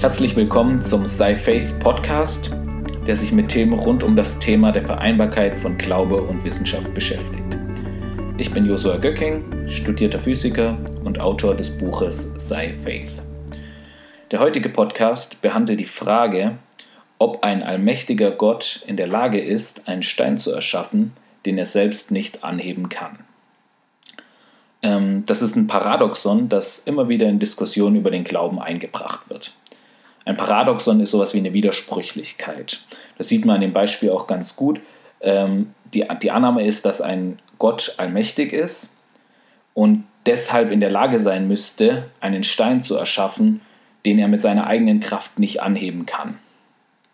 Herzlich willkommen zum Sci Faith Podcast, der sich mit Themen rund um das Thema der Vereinbarkeit von Glaube und Wissenschaft beschäftigt. Ich bin Josua Göcking, studierter Physiker und Autor des Buches Sci Faith. Der heutige Podcast behandelt die Frage, ob ein allmächtiger Gott in der Lage ist, einen Stein zu erschaffen, den er selbst nicht anheben kann. Ähm, das ist ein Paradoxon, das immer wieder in Diskussionen über den Glauben eingebracht wird. Ein Paradoxon ist sowas wie eine Widersprüchlichkeit. Das sieht man in dem Beispiel auch ganz gut. Ähm, die, die Annahme ist, dass ein Gott allmächtig ist und deshalb in der Lage sein müsste, einen Stein zu erschaffen, den er mit seiner eigenen Kraft nicht anheben kann.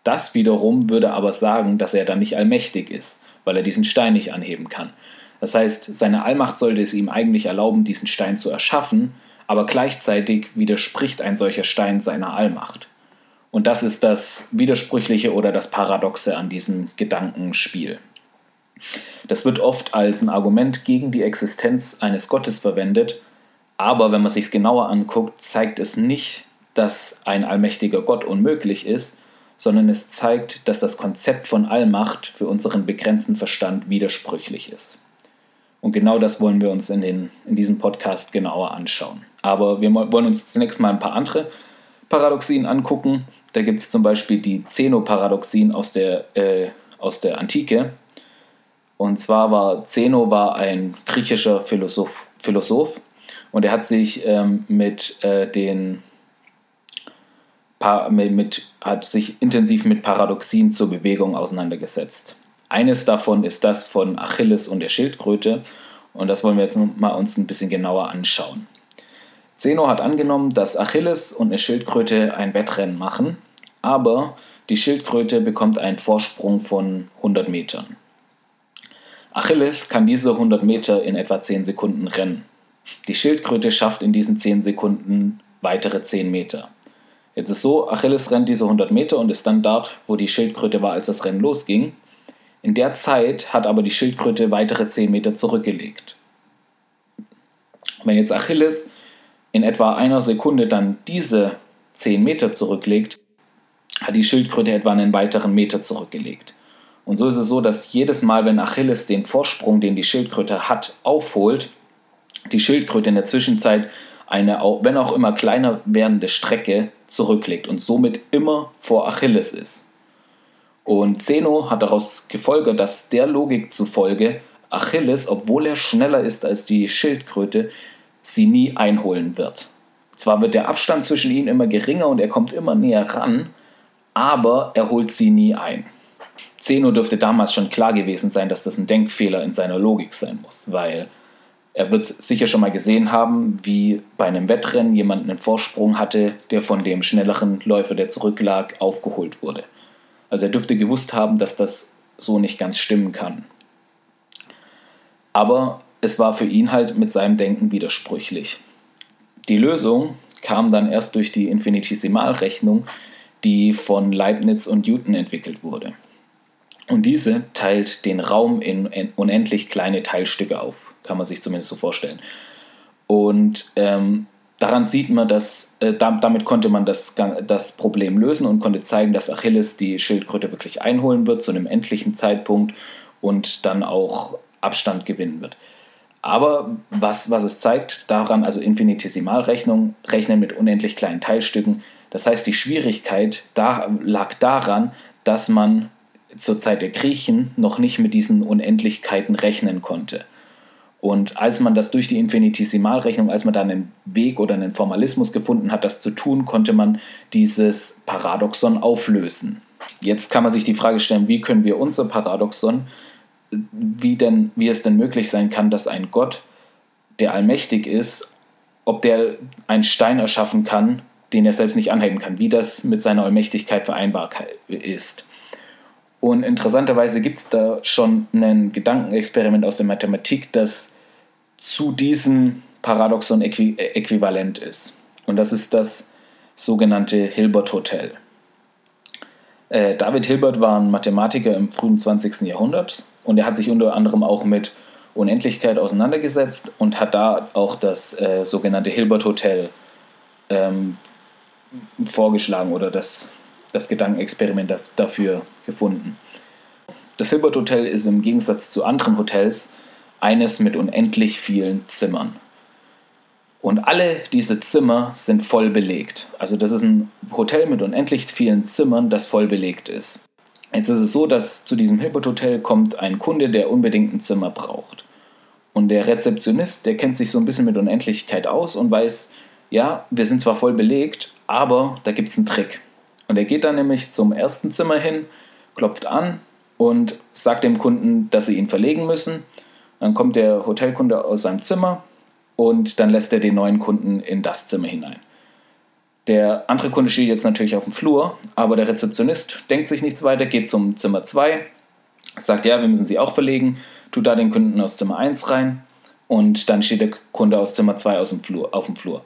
Das wiederum würde aber sagen, dass er dann nicht allmächtig ist, weil er diesen Stein nicht anheben kann. Das heißt, seine Allmacht sollte es ihm eigentlich erlauben, diesen Stein zu erschaffen, aber gleichzeitig widerspricht ein solcher Stein seiner Allmacht. Und das ist das Widersprüchliche oder das Paradoxe an diesem Gedankenspiel. Das wird oft als ein Argument gegen die Existenz eines Gottes verwendet, aber wenn man sich es genauer anguckt, zeigt es nicht, dass ein allmächtiger Gott unmöglich ist, sondern es zeigt, dass das Konzept von Allmacht für unseren begrenzten Verstand widersprüchlich ist. Und genau das wollen wir uns in, den, in diesem Podcast genauer anschauen. Aber wir wollen uns zunächst mal ein paar andere Paradoxien angucken. Da gibt es zum Beispiel die Zeno-Paradoxien aus, der, äh, aus der Antike. Und zwar war Zeno war ein griechischer Philosoph, Philosoph und er hat sich ähm, mit äh, den mit, hat sich intensiv mit Paradoxien zur Bewegung auseinandergesetzt. Eines davon ist das von Achilles und der Schildkröte und das wollen wir jetzt mal uns ein bisschen genauer anschauen. Zeno hat angenommen, dass Achilles und eine Schildkröte ein Wettrennen machen, aber die Schildkröte bekommt einen Vorsprung von 100 Metern. Achilles kann diese 100 Meter in etwa 10 Sekunden rennen. Die Schildkröte schafft in diesen 10 Sekunden weitere 10 Meter. Jetzt ist so, Achilles rennt diese 100 Meter und ist dann dort, wo die Schildkröte war, als das Rennen losging. In der Zeit hat aber die Schildkröte weitere 10 Meter zurückgelegt. Wenn jetzt Achilles in etwa einer Sekunde dann diese 10 Meter zurücklegt, hat die Schildkröte etwa einen weiteren Meter zurückgelegt. Und so ist es so, dass jedes Mal, wenn Achilles den Vorsprung, den die Schildkröte hat, aufholt, die Schildkröte in der Zwischenzeit eine, wenn auch immer kleiner werdende Strecke zurücklegt und somit immer vor Achilles ist. Und Zeno hat daraus gefolgert, dass der Logik zufolge Achilles, obwohl er schneller ist als die Schildkröte, sie nie einholen wird. Zwar wird der Abstand zwischen ihnen immer geringer und er kommt immer näher ran, aber er holt sie nie ein. Zeno dürfte damals schon klar gewesen sein, dass das ein Denkfehler in seiner Logik sein muss, weil er wird sicher schon mal gesehen haben, wie bei einem Wettrennen jemand einen Vorsprung hatte, der von dem schnelleren Läufer, der zurücklag, aufgeholt wurde. Also er dürfte gewusst haben, dass das so nicht ganz stimmen kann. Aber es war für ihn halt mit seinem Denken widersprüchlich. Die Lösung kam dann erst durch die Infinitesimalrechnung, die von Leibniz und Newton entwickelt wurde. Und diese teilt den Raum in unendlich kleine Teilstücke auf, kann man sich zumindest so vorstellen. Und ähm, daran sieht man, dass äh, damit konnte man das, das Problem lösen und konnte zeigen, dass Achilles die Schildkröte wirklich einholen wird zu einem endlichen Zeitpunkt und dann auch Abstand gewinnen wird. Aber was, was es zeigt, daran, also Infinitesimalrechnung, rechnen mit unendlich kleinen Teilstücken. Das heißt, die Schwierigkeit da, lag daran, dass man zur Zeit der Griechen noch nicht mit diesen Unendlichkeiten rechnen konnte. Und als man das durch die Infinitesimalrechnung, als man da einen Weg oder einen Formalismus gefunden hat, das zu tun, konnte man dieses Paradoxon auflösen. Jetzt kann man sich die Frage stellen, wie können wir unser Paradoxon, wie, denn, wie es denn möglich sein kann, dass ein Gott, der allmächtig ist, ob der einen Stein erschaffen kann, den er selbst nicht anheben kann, wie das mit seiner Allmächtigkeit vereinbar ist. Und interessanterweise gibt es da schon ein Gedankenexperiment aus der Mathematik, das zu diesem Paradoxon äqui äquivalent ist. Und das ist das sogenannte Hilbert-Hotel. Äh, David Hilbert war ein Mathematiker im frühen 20. Jahrhundert und er hat sich unter anderem auch mit Unendlichkeit auseinandergesetzt und hat da auch das äh, sogenannte Hilbert-Hotel ähm, vorgeschlagen oder das, das Gedankenexperiment dafür gefunden. Das Hilbert Hotel ist im Gegensatz zu anderen Hotels eines mit unendlich vielen Zimmern. Und alle diese Zimmer sind voll belegt. Also das ist ein Hotel mit unendlich vielen Zimmern, das voll belegt ist. Jetzt ist es so, dass zu diesem Hilbert Hotel kommt ein Kunde, der unbedingt ein Zimmer braucht. Und der Rezeptionist, der kennt sich so ein bisschen mit Unendlichkeit aus und weiß, ja, wir sind zwar voll belegt, aber da gibt es einen Trick. Und er geht dann nämlich zum ersten Zimmer hin, klopft an und sagt dem Kunden, dass sie ihn verlegen müssen. Dann kommt der Hotelkunde aus seinem Zimmer und dann lässt er den neuen Kunden in das Zimmer hinein. Der andere Kunde steht jetzt natürlich auf dem Flur, aber der Rezeptionist denkt sich nichts weiter, geht zum Zimmer 2, sagt, ja, wir müssen sie auch verlegen, tut da den Kunden aus Zimmer 1 rein und dann steht der Kunde aus Zimmer 2 aus dem Flur, auf dem Flur.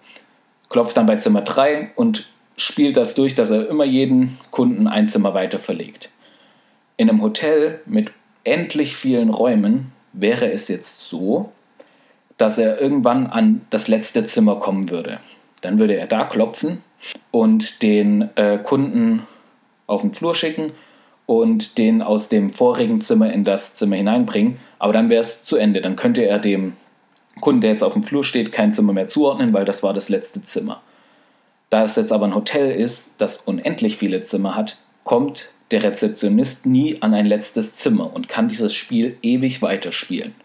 Klopft dann bei Zimmer 3 und spielt das durch, dass er immer jeden Kunden ein Zimmer weiter verlegt. In einem Hotel mit endlich vielen Räumen wäre es jetzt so, dass er irgendwann an das letzte Zimmer kommen würde. Dann würde er da klopfen und den äh, Kunden auf den Flur schicken und den aus dem vorigen Zimmer in das Zimmer hineinbringen. Aber dann wäre es zu Ende. Dann könnte er dem Kunden, der jetzt auf dem Flur steht, kein Zimmer mehr zuordnen, weil das war das letzte Zimmer. Da es jetzt aber ein Hotel ist, das unendlich viele Zimmer hat, kommt der Rezeptionist nie an ein letztes Zimmer und kann dieses Spiel ewig weiterspielen.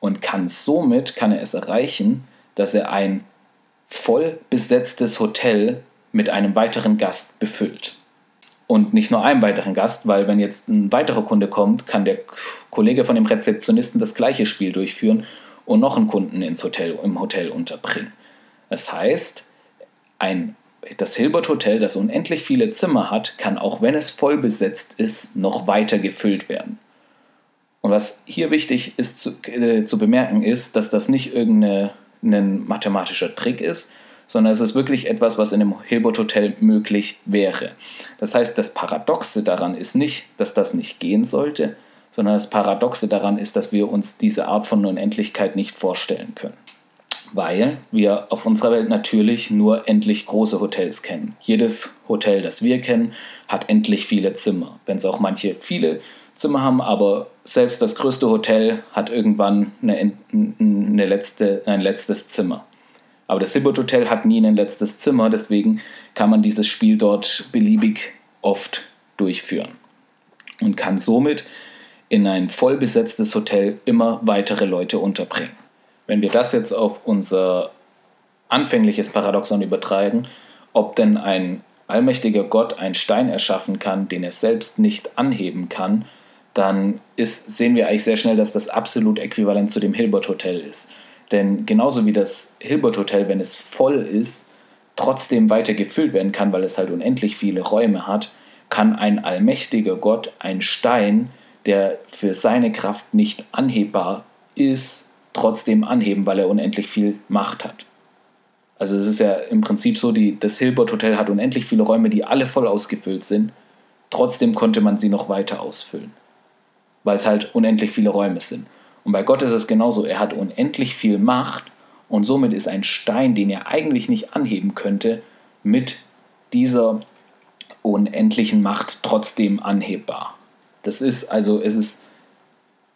Und kann somit, kann er es erreichen, dass er ein voll besetztes Hotel mit einem weiteren Gast befüllt. Und nicht nur einem weiteren Gast, weil wenn jetzt ein weiterer Kunde kommt, kann der Kollege von dem Rezeptionisten das gleiche Spiel durchführen und noch einen Kunden ins Hotel, im Hotel unterbringen. Das heißt, ein, das Hilbert Hotel, das unendlich viele Zimmer hat, kann auch wenn es voll besetzt ist, noch weiter gefüllt werden. Und was hier wichtig ist zu, äh, zu bemerken, ist, dass das nicht irgendeine ein mathematischer Trick ist, sondern es ist wirklich etwas, was in einem Hilbert Hotel möglich wäre. Das heißt, das Paradoxe daran ist nicht, dass das nicht gehen sollte, sondern das Paradoxe daran ist, dass wir uns diese Art von Unendlichkeit nicht vorstellen können. Weil wir auf unserer Welt natürlich nur endlich große Hotels kennen. Jedes Hotel, das wir kennen, hat endlich viele Zimmer. Wenn es auch manche viele Zimmer haben, aber selbst das größte Hotel hat irgendwann eine, eine letzte, ein letztes Zimmer. Aber das Hilbert Hotel hat nie ein letztes Zimmer, deswegen kann man dieses Spiel dort beliebig oft durchführen und kann somit in ein voll besetztes Hotel immer weitere Leute unterbringen. Wenn wir das jetzt auf unser anfängliches Paradoxon übertragen, ob denn ein allmächtiger Gott einen Stein erschaffen kann, den er selbst nicht anheben kann, dann ist, sehen wir eigentlich sehr schnell, dass das absolut äquivalent zu dem Hilbert Hotel ist. Denn genauso wie das Hilbert Hotel, wenn es voll ist, trotzdem weiter gefüllt werden kann, weil es halt unendlich viele Räume hat, kann ein allmächtiger Gott ein Stein, der für seine Kraft nicht anhebbar ist, trotzdem anheben, weil er unendlich viel Macht hat. Also es ist ja im Prinzip so, die, das Hilbert Hotel hat unendlich viele Räume, die alle voll ausgefüllt sind. Trotzdem konnte man sie noch weiter ausfüllen weil es halt unendlich viele Räume sind. Und bei Gott ist es genauso. Er hat unendlich viel Macht und somit ist ein Stein, den er eigentlich nicht anheben könnte, mit dieser unendlichen Macht trotzdem anhebbar. Das ist also, es ist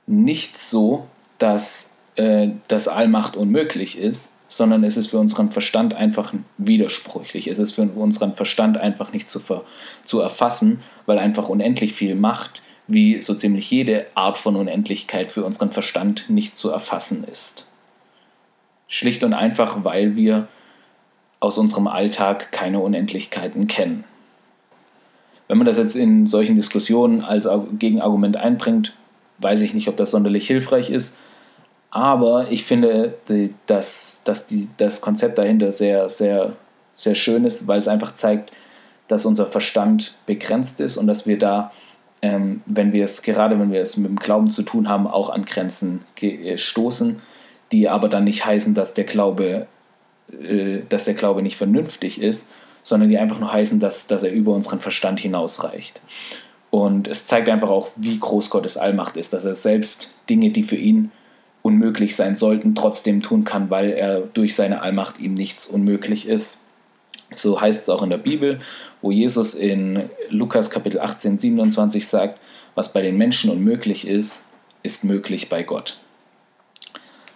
nicht so, dass äh, das Allmacht unmöglich ist, sondern es ist für unseren Verstand einfach widersprüchlich. Es ist für unseren Verstand einfach nicht zu, ver zu erfassen, weil einfach unendlich viel Macht wie so ziemlich jede Art von Unendlichkeit für unseren Verstand nicht zu erfassen ist. Schlicht und einfach, weil wir aus unserem Alltag keine Unendlichkeiten kennen. Wenn man das jetzt in solchen Diskussionen als Gegenargument einbringt, weiß ich nicht, ob das sonderlich hilfreich ist. Aber ich finde, dass, dass die, das Konzept dahinter sehr, sehr, sehr schön ist, weil es einfach zeigt, dass unser Verstand begrenzt ist und dass wir da ähm, wenn wir es, gerade wenn wir es mit dem Glauben zu tun haben, auch an Grenzen äh, stoßen, die aber dann nicht heißen, dass der Glaube, äh, dass der Glaube nicht vernünftig ist, sondern die einfach nur heißen, dass, dass er über unseren Verstand hinausreicht. Und es zeigt einfach auch, wie groß Gottes Allmacht ist, dass er selbst Dinge, die für ihn unmöglich sein sollten, trotzdem tun kann, weil er durch seine Allmacht ihm nichts unmöglich ist. So heißt es auch in der Bibel, wo Jesus in Lukas Kapitel 18, 27 sagt, was bei den Menschen unmöglich ist, ist möglich bei Gott.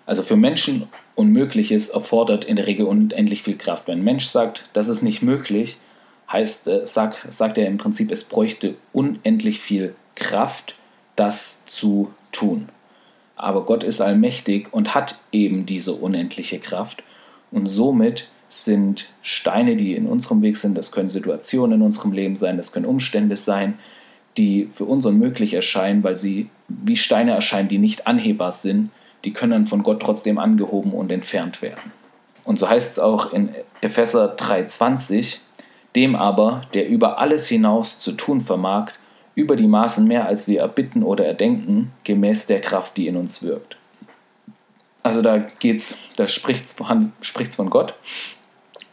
Also für Menschen Unmögliches erfordert in der Regel unendlich viel Kraft. Wenn ein Mensch sagt, das ist nicht möglich, heißt, äh, sag, sagt er im Prinzip, es bräuchte unendlich viel Kraft, das zu tun. Aber Gott ist allmächtig und hat eben diese unendliche Kraft. Und somit sind Steine, die in unserem Weg sind, das können Situationen in unserem Leben sein, das können Umstände sein, die für uns unmöglich erscheinen, weil sie wie Steine erscheinen, die nicht anhebbar sind, die können dann von Gott trotzdem angehoben und entfernt werden. Und so heißt es auch in Epheser 3:20, dem aber, der über alles hinaus zu tun vermag, über die Maßen mehr als wir erbitten oder erdenken, gemäß der Kraft, die in uns wirkt. Also da geht's, da spricht es von Gott.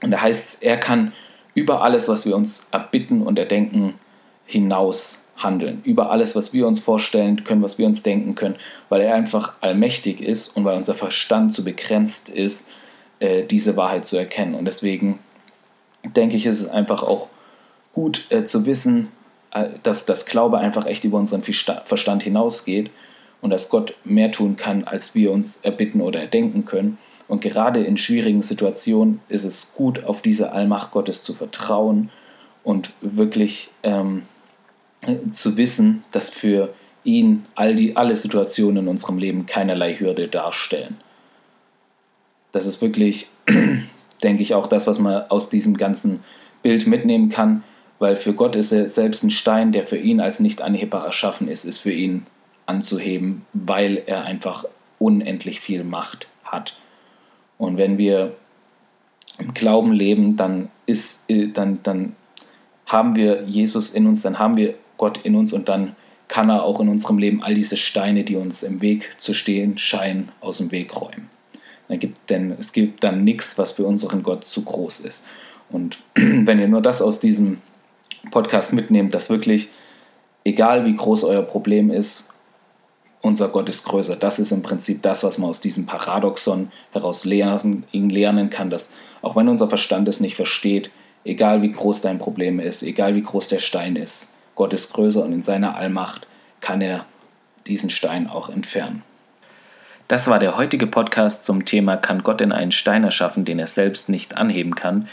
Und da heißt es, er kann über alles, was wir uns erbitten und erdenken, hinaus handeln. Über alles, was wir uns vorstellen können, was wir uns denken können, weil er einfach allmächtig ist und weil unser Verstand zu begrenzt ist, äh, diese Wahrheit zu erkennen. Und deswegen denke ich, ist es einfach auch gut äh, zu wissen, äh, dass das Glaube einfach echt über unseren Verstand hinausgeht und dass Gott mehr tun kann, als wir uns erbitten oder erdenken können. Und gerade in schwierigen Situationen ist es gut, auf diese Allmacht Gottes zu vertrauen und wirklich ähm, zu wissen, dass für ihn all die, alle Situationen in unserem Leben keinerlei Hürde darstellen. Das ist wirklich, denke ich, auch das, was man aus diesem ganzen Bild mitnehmen kann, weil für Gott ist er selbst ein Stein, der für ihn als nicht anhebbar erschaffen ist, ist für ihn anzuheben, weil er einfach unendlich viel Macht hat. Und wenn wir im Glauben leben, dann, ist, dann, dann haben wir Jesus in uns, dann haben wir Gott in uns und dann kann er auch in unserem Leben all diese Steine, die uns im Weg zu stehen scheinen, aus dem Weg räumen. Gibt, denn es gibt dann nichts, was für unseren Gott zu groß ist. Und wenn ihr nur das aus diesem Podcast mitnehmt, dass wirklich, egal wie groß euer Problem ist, unser Gott ist größer. Das ist im Prinzip das, was man aus diesem Paradoxon heraus lernen, lernen kann, dass auch wenn unser Verstand es nicht versteht, egal wie groß dein Problem ist, egal wie groß der Stein ist, Gott ist größer und in seiner Allmacht kann er diesen Stein auch entfernen. Das war der heutige Podcast zum Thema Kann Gott denn einen Stein erschaffen, den er selbst nicht anheben kann?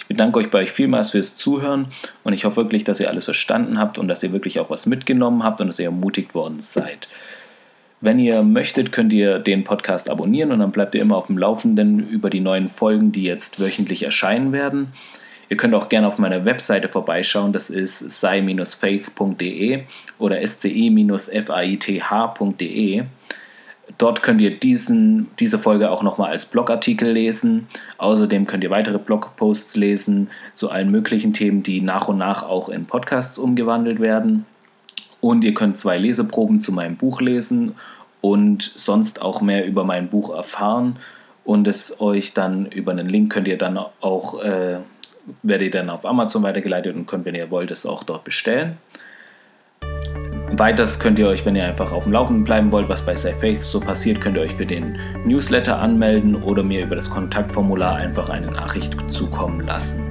Ich bedanke euch bei euch vielmals fürs Zuhören und ich hoffe wirklich, dass ihr alles verstanden habt und dass ihr wirklich auch was mitgenommen habt und dass ihr ermutigt worden seid. Wenn ihr möchtet, könnt ihr den Podcast abonnieren und dann bleibt ihr immer auf dem Laufenden über die neuen Folgen, die jetzt wöchentlich erscheinen werden. Ihr könnt auch gerne auf meiner Webseite vorbeischauen, das ist sei-faith.de oder sci-faith.de. Dort könnt ihr diesen, diese Folge auch nochmal als Blogartikel lesen. Außerdem könnt ihr weitere Blogposts lesen zu allen möglichen Themen, die nach und nach auch in Podcasts umgewandelt werden. Und ihr könnt zwei Leseproben zu meinem Buch lesen und sonst auch mehr über mein Buch erfahren. Und es euch dann über einen Link könnt ihr dann auch äh, werdet ihr dann auf Amazon weitergeleitet und könnt, wenn ihr wollt, es auch dort bestellen. Weiters könnt ihr euch, wenn ihr einfach auf dem Laufenden bleiben wollt, was bei Faith so passiert, könnt ihr euch für den Newsletter anmelden oder mir über das Kontaktformular einfach eine Nachricht zukommen lassen.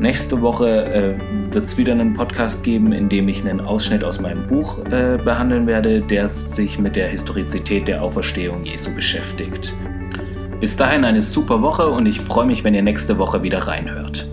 Nächste Woche äh, wird es wieder einen Podcast geben, in dem ich einen Ausschnitt aus meinem Buch äh, behandeln werde, der sich mit der Historizität der Auferstehung Jesu beschäftigt. Bis dahin eine super Woche und ich freue mich, wenn ihr nächste Woche wieder reinhört.